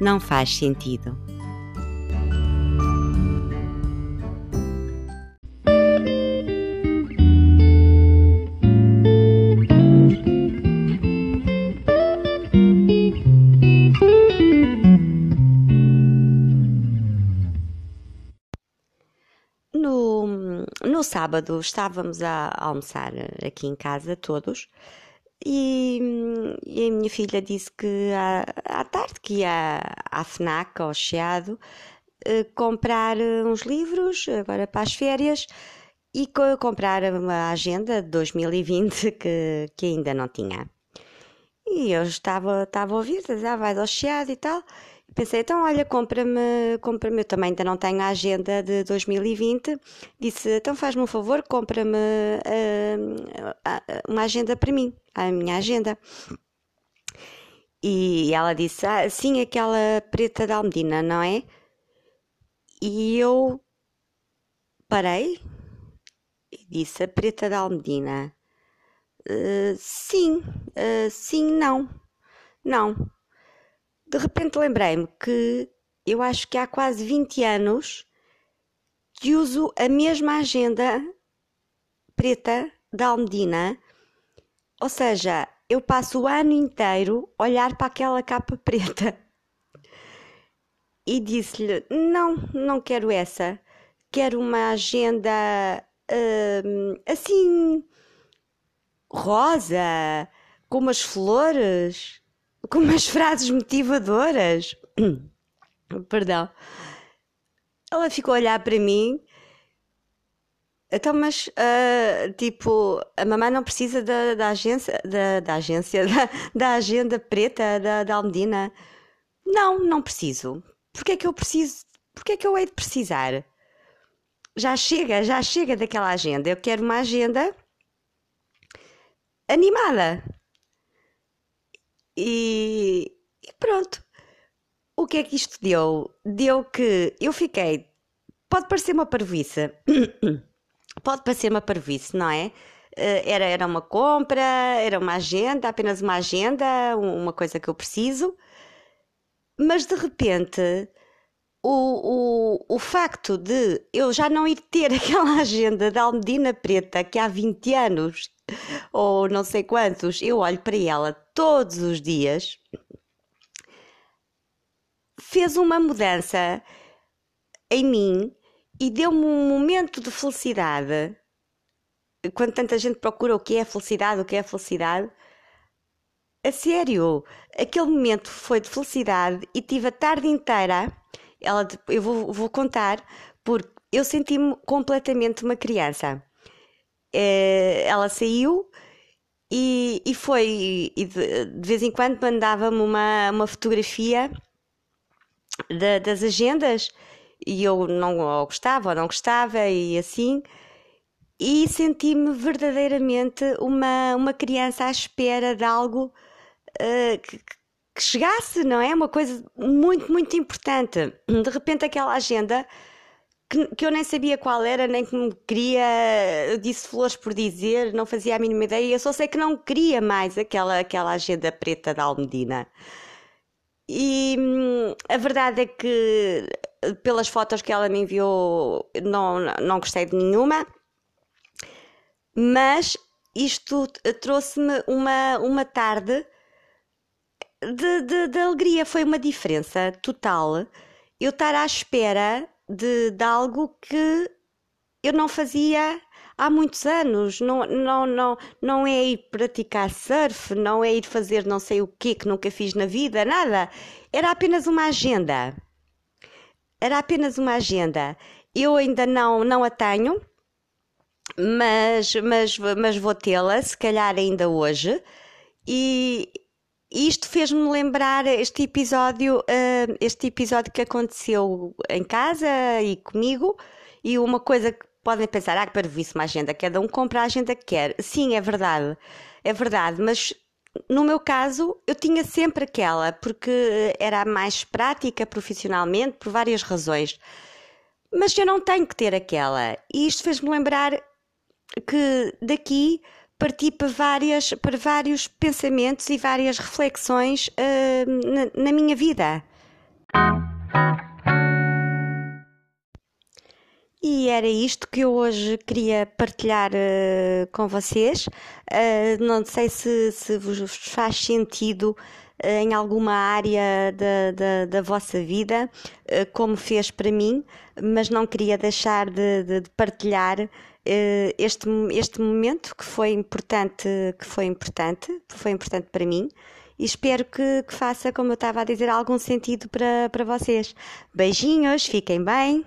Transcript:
não faz sentido. No, no sábado estávamos a almoçar aqui em casa todos e, e a minha filha disse que à, que ia à FNAC, ao Chiado, eh, comprar uns livros agora para as férias e co comprar uma agenda de 2020 que, que ainda não tinha. E eu estava, estava a ouvir, dizia, ah, vais ao Chiado e tal. Pensei, então olha, compra-me, compra-me, eu também ainda não tenho a agenda de 2020. Disse, então faz-me um favor, compra-me uh, uma agenda para mim, a minha agenda. E ela disse, ah, sim, aquela preta da Almedina, não é? E eu parei e disse, a preta da Almedina. Uh, sim, uh, sim, não, não de repente lembrei-me que eu acho que há quase 20 anos que uso a mesma agenda preta da Almedina, ou seja, eu passo o ano inteiro a olhar para aquela capa preta. E disse-lhe: Não, não quero essa. Quero uma agenda hum, assim, rosa, com umas flores com umas frases motivadoras. Perdão. Ela ficou a olhar para mim. Então, mas, uh, tipo, a mamãe não precisa da, da agência, da, da agência, da, da, agenda preta da, da Almedina. Não, não preciso. Porquê é que eu preciso? Porquê é que eu hei de precisar? Já chega, já chega daquela agenda. Eu quero uma agenda animada. E, e pronto. O que é que isto deu? Deu que eu fiquei. Pode parecer uma parvoíce. Pode parecer uma parvoíce, não é? Eh, era, era uma compra, era uma agenda, apenas uma agenda, uma coisa que eu preciso. Mas de repente, o, o, o facto de eu já não ir ter aquela agenda da Almedina Preta que há 20 anos ou não sei quantos, eu olho para ela todos os dias, fez uma mudança em mim e deu-me um momento de felicidade. Quando tanta gente procura o que é felicidade, o que é felicidade, a sério, aquele momento foi de felicidade e tive a tarde inteira. Ela, eu vou, vou contar, porque eu senti-me completamente uma criança. Eh, ela saiu e, e foi, e de, de, vez em quando mandava-me uma, uma fotografia de, das agendas e eu não gostava ou não gostava e assim e senti-me verdadeiramente uma, uma criança à espera de algo uh, que, que chegasse, não é? Uma coisa muito, muito importante. De repente aquela agenda que, que, eu nem sabia qual era, nem que me queria, disse flores por dizer, não fazia a mínima ideia, eu só sei que não queria mais aquela, aquela agenda preta da Almedina. E hum, a verdade é que, pelas fotos que ela me enviou, não, não gostei de nenhuma, mas isto trouxe-me uma, uma tarde de, de, de alegria, foi uma diferença total. Eu estar à espera de, de algo que eu não fazia há muitos anos. Não, não, não, não é ir praticar surf, não é ir fazer não sei o que que nunca fiz na vida, nada. Era apenas uma agenda. Era apenas uma agenda. Eu ainda não, não a tenho, mas, mas, mas vou tê-la, se calhar ainda hoje. E, isto fez-me lembrar este episódio, uh, este episódio que aconteceu em casa e comigo, e uma coisa que podem pensar, ah, que para isso uma agenda, cada um compra a agenda que quer. Sim, é verdade, é verdade, mas no meu caso eu tinha sempre aquela, porque era a mais prática profissionalmente, por várias razões. Mas eu não tenho que ter aquela. E isto fez-me lembrar que daqui parti para, várias, para vários pensamentos e várias reflexões uh, na, na, minha vida. E era isto que eu hoje queria partilhar uh, com vocês. Uh, não sei se, se vos faz sentido em alguma área da, da, da vossa vida, como fez para mim, mas não queria deixar de, de, de partilhar este, este momento que foi importante, que foi importante, foi importante para mim e espero que, que faça, como eu estava a dizer, algum sentido para, para vocês. Beijinhos, fiquem bem.